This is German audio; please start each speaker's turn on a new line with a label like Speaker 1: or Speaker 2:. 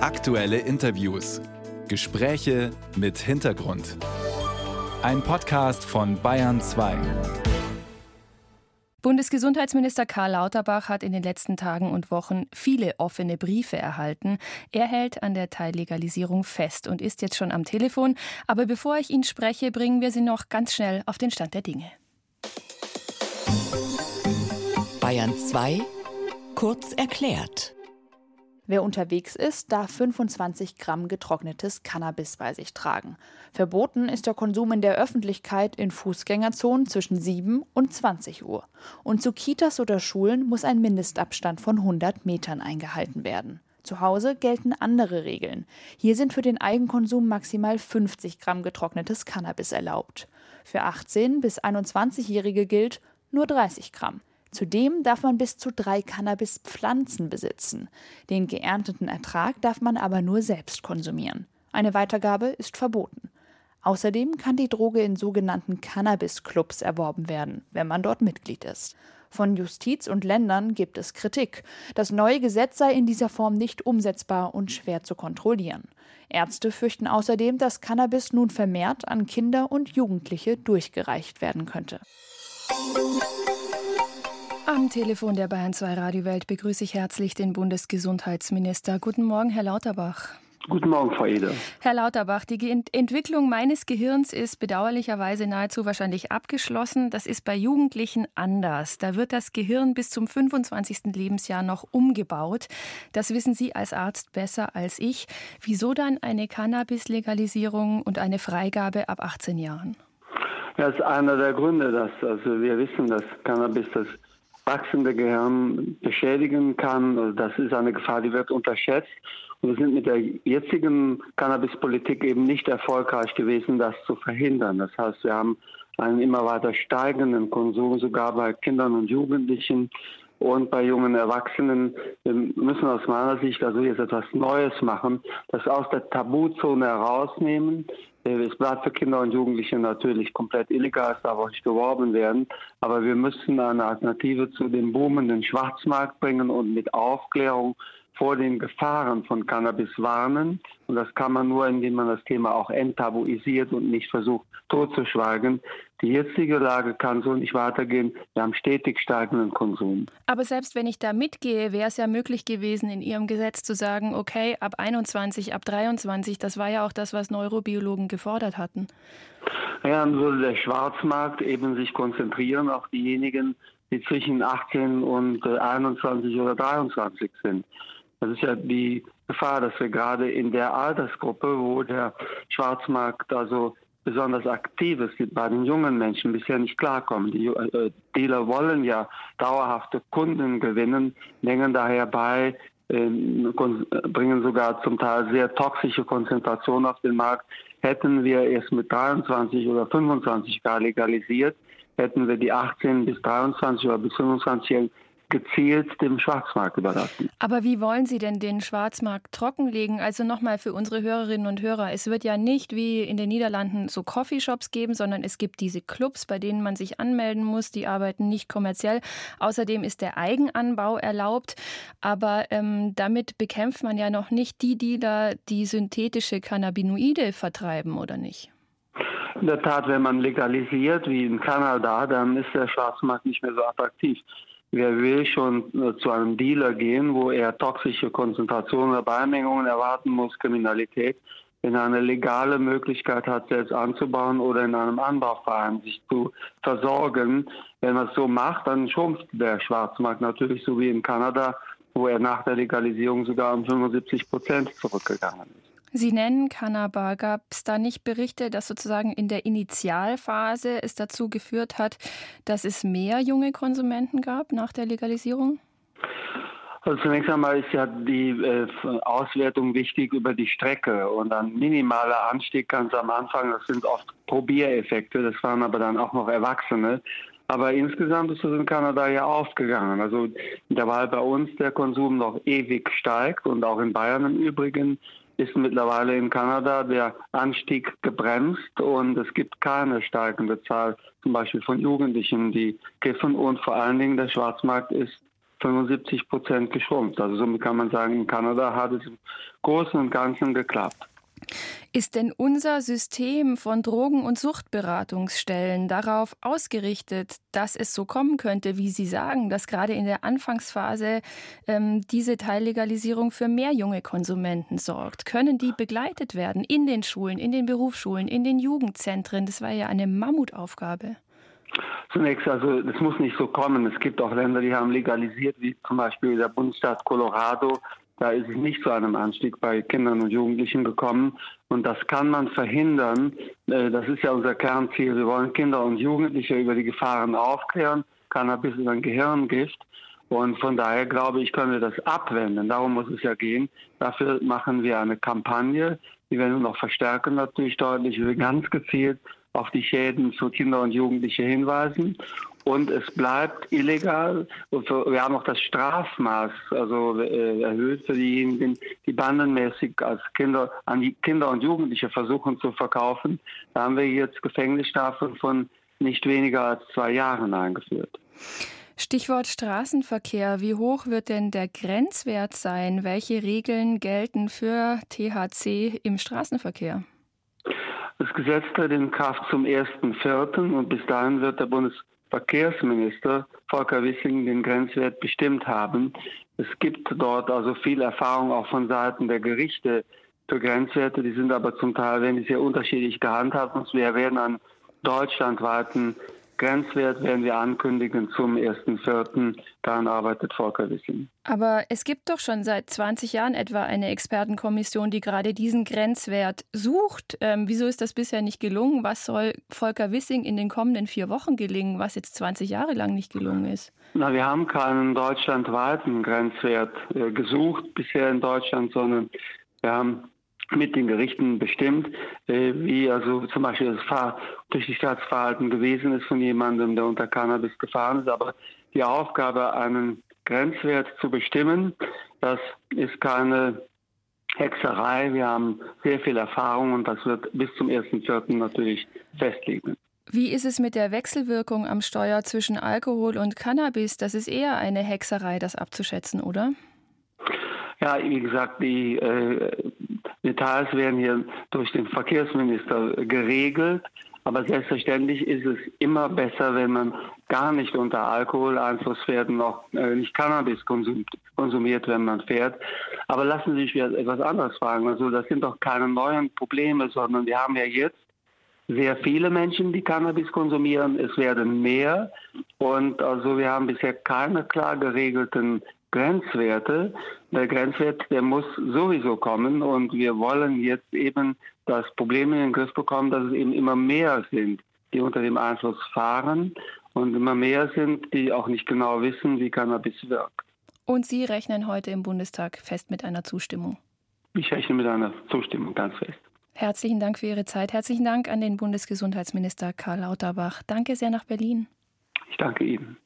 Speaker 1: Aktuelle Interviews. Gespräche mit Hintergrund. Ein Podcast von Bayern 2.
Speaker 2: Bundesgesundheitsminister Karl Lauterbach hat in den letzten Tagen und Wochen viele offene Briefe erhalten. Er hält an der Teillegalisierung fest und ist jetzt schon am Telefon. Aber bevor ich ihn spreche, bringen wir Sie noch ganz schnell auf den Stand der Dinge.
Speaker 3: Bayern 2 kurz erklärt.
Speaker 4: Wer unterwegs ist, darf 25 Gramm getrocknetes Cannabis bei sich tragen. Verboten ist der Konsum in der Öffentlichkeit in Fußgängerzonen zwischen 7 und 20 Uhr. Und zu Kitas oder Schulen muss ein Mindestabstand von 100 Metern eingehalten werden. Zu Hause gelten andere Regeln. Hier sind für den Eigenkonsum maximal 50 Gramm getrocknetes Cannabis erlaubt. Für 18- bis 21-Jährige gilt nur 30 Gramm. Zudem darf man bis zu drei Cannabispflanzen besitzen. Den geernteten Ertrag darf man aber nur selbst konsumieren. Eine Weitergabe ist verboten. Außerdem kann die Droge in sogenannten Cannabis-Clubs erworben werden, wenn man dort Mitglied ist. Von Justiz und Ländern gibt es Kritik. Das neue Gesetz sei in dieser Form nicht umsetzbar und schwer zu kontrollieren. Ärzte fürchten außerdem, dass Cannabis nun vermehrt an Kinder und Jugendliche durchgereicht werden könnte.
Speaker 2: Am Telefon der Bayern 2 Radiowelt begrüße ich herzlich den Bundesgesundheitsminister. Guten Morgen, Herr Lauterbach.
Speaker 5: Guten Morgen, Frau Eder.
Speaker 2: Herr Lauterbach, die Ent Entwicklung meines Gehirns ist bedauerlicherweise nahezu wahrscheinlich abgeschlossen. Das ist bei Jugendlichen anders. Da wird das Gehirn bis zum 25. Lebensjahr noch umgebaut. Das wissen Sie als Arzt besser als ich. Wieso dann eine Cannabis-Legalisierung und eine Freigabe ab 18 Jahren?
Speaker 5: Das ist einer der Gründe, dass also wir wissen, dass Cannabis das wachsende Gehirn beschädigen kann. Also das ist eine Gefahr, die wird unterschätzt. Und wir sind mit der jetzigen Cannabispolitik eben nicht erfolgreich gewesen, das zu verhindern. Das heißt, wir haben einen immer weiter steigenden Konsum, sogar bei Kindern und Jugendlichen und bei jungen Erwachsenen. Wir müssen aus meiner Sicht also jetzt etwas Neues machen, das aus der Tabuzone herausnehmen, es bleibt für Kinder und Jugendliche natürlich komplett illegal, es darf auch nicht geworben werden. Aber wir müssen eine Alternative zu dem boomenden Schwarzmarkt bringen und mit Aufklärung vor den Gefahren von Cannabis warnen. Und das kann man nur, indem man das Thema auch enttabuisiert und nicht versucht totzuschweigen. Die jetzige Lage kann so nicht weitergehen. Wir haben stetig steigenden Konsum.
Speaker 2: Aber selbst wenn ich da mitgehe, wäre es ja möglich gewesen, in Ihrem Gesetz zu sagen, okay, ab 21, ab 23, das war ja auch das, was Neurobiologen gefordert hatten.
Speaker 5: Ja, dann würde der Schwarzmarkt eben sich konzentrieren auf diejenigen, die zwischen 18 und 21 oder 23 sind. Das ist ja die Gefahr, dass wir gerade in der Altersgruppe, wo der Schwarzmarkt also besonders aktiv ist, bei den jungen Menschen bisher nicht klarkommen. Die äh, Dealer wollen ja dauerhafte Kunden gewinnen, mengen daher bei, äh, bringen sogar zum Teil sehr toxische Konzentrationen auf den Markt. Hätten wir es mit 23 oder 25 gar legalisiert, hätten wir die 18 bis 23 oder bis 25 gezielt dem Schwarzmarkt überlassen.
Speaker 2: Aber wie wollen Sie denn den Schwarzmarkt trockenlegen? Also nochmal für unsere Hörerinnen und Hörer, es wird ja nicht wie in den Niederlanden so Coffeeshops geben, sondern es gibt diese Clubs, bei denen man sich anmelden muss, die arbeiten nicht kommerziell. Außerdem ist der Eigenanbau erlaubt, aber ähm, damit bekämpft man ja noch nicht die Dealer, die synthetische Cannabinoide vertreiben, oder nicht?
Speaker 5: In der Tat, wenn man legalisiert, wie in Kanada, dann ist der Schwarzmarkt nicht mehr so attraktiv. Wer will schon äh, zu einem Dealer gehen, wo er toxische Konzentrationen oder Beimengungen erwarten muss, Kriminalität, wenn er eine legale Möglichkeit hat, selbst anzubauen oder in einem Anbauverein sich zu versorgen. Wenn man es so macht, dann schrumpft der Schwarzmarkt natürlich so wie in Kanada, wo er nach der Legalisierung sogar um 75 Prozent zurückgegangen ist.
Speaker 2: Sie nennen Kanaba. Gab es da nicht Berichte, dass sozusagen in der Initialphase es dazu geführt hat, dass es mehr junge Konsumenten gab nach der Legalisierung?
Speaker 5: Also zunächst einmal ist ja die äh, Auswertung wichtig über die Strecke und ein minimaler Anstieg ganz am Anfang, das sind oft Probiereffekte, das waren aber dann auch noch Erwachsene. Aber insgesamt ist es in Kanada ja aufgegangen. Also derweil bei uns der Konsum noch ewig steigt und auch in Bayern im Übrigen ist mittlerweile in Kanada der Anstieg gebremst und es gibt keine steigende Zahl zum Beispiel von Jugendlichen, die kiffen und vor allen Dingen der Schwarzmarkt ist 75 Prozent geschrumpft. Also somit kann man sagen, in Kanada hat es im Großen und Ganzen geklappt.
Speaker 2: Ist denn unser System von Drogen- und Suchtberatungsstellen darauf ausgerichtet, dass es so kommen könnte, wie Sie sagen, dass gerade in der Anfangsphase ähm, diese Teillegalisierung für mehr junge Konsumenten sorgt? Können die begleitet werden in den Schulen, in den Berufsschulen, in den Jugendzentren? Das war ja eine Mammutaufgabe.
Speaker 5: Zunächst, also das muss nicht so kommen. Es gibt auch Länder, die haben legalisiert, wie zum Beispiel der Bundesstaat Colorado. Da ist es nicht zu einem Anstieg bei Kindern und Jugendlichen gekommen. Und das kann man verhindern. Äh, das ist ja unser Kernziel. Wir wollen Kinder und Jugendliche über die Gefahren aufklären. Cannabis ist ein Gehirngift. Und von daher glaube ich, können wir das abwenden. Darum muss es ja gehen. Dafür machen wir eine Kampagne. Die werden wir noch verstärken natürlich deutlich. Wir ganz gezielt auf die Schäden für Kinder und Jugendliche hinweisen. Und es bleibt illegal. Wir haben auch das Strafmaß also äh, erhöht für diejenigen, die bandenmäßig als Kinder an die Kinder und Jugendliche versuchen zu verkaufen. Da haben wir jetzt Gefängnisstrafen von nicht weniger als zwei Jahren eingeführt.
Speaker 2: Stichwort Straßenverkehr. Wie hoch wird denn der Grenzwert sein? Welche Regeln gelten für THC im Straßenverkehr?
Speaker 5: Das Gesetz tritt in Kraft zum 1.4. und bis dahin wird der Bundesverkehrsminister Volker Wissing den Grenzwert bestimmt haben. Es gibt dort also viel Erfahrung auch von Seiten der Gerichte für Grenzwerte. Die sind aber zum Teil, wenn die sehr unterschiedlich gehandhabt und wir werden einen deutschlandweiten Grenzwert werden wir ankündigen zum 1.4. Daran arbeitet Volker Wissing.
Speaker 2: Aber es gibt doch schon seit 20 Jahren etwa eine Expertenkommission, die gerade diesen Grenzwert sucht. Ähm, wieso ist das bisher nicht gelungen? Was soll Volker Wissing in den kommenden vier Wochen gelingen, was jetzt 20 Jahre lang nicht gelungen ist?
Speaker 5: Na, wir haben keinen deutschlandweiten Grenzwert äh, gesucht bisher in Deutschland, sondern wir haben mit den Gerichten bestimmt, äh, wie also zum Beispiel das Fahr Flüchtigkeitsverhalten gewesen ist von jemandem, der unter Cannabis gefahren ist. Aber die Aufgabe, einen Grenzwert zu bestimmen, das ist keine Hexerei. Wir haben sehr viel Erfahrung und das wird bis zum 1.4. natürlich festlegen.
Speaker 2: Wie ist es mit der Wechselwirkung am Steuer zwischen Alkohol und Cannabis? Das ist eher eine Hexerei, das abzuschätzen, oder?
Speaker 5: Ja, wie gesagt, die äh, Details werden hier durch den Verkehrsminister geregelt. Aber selbstverständlich ist es immer besser, wenn man gar nicht unter Alkoholeinfluss fährt auch äh, nicht Cannabis konsumiert, wenn man fährt. Aber lassen Sie sich etwas anderes fragen. Also das sind doch keine neuen Probleme, sondern wir haben ja jetzt sehr viele Menschen, die Cannabis konsumieren. Es werden mehr. Und also wir haben bisher keine klar geregelten Grenzwerte. Der Grenzwert, der muss sowieso kommen und wir wollen jetzt eben das Problem in den Griff bekommen, dass es eben immer mehr sind, die unter dem Einfluss fahren und immer mehr sind, die auch nicht genau wissen, wie Cannabis wirkt.
Speaker 2: Und Sie rechnen heute im Bundestag fest mit einer Zustimmung?
Speaker 5: Ich rechne mit einer Zustimmung ganz fest.
Speaker 2: Herzlichen Dank für Ihre Zeit. Herzlichen Dank an den Bundesgesundheitsminister Karl Lauterbach. Danke sehr nach Berlin.
Speaker 5: Ich danke Ihnen.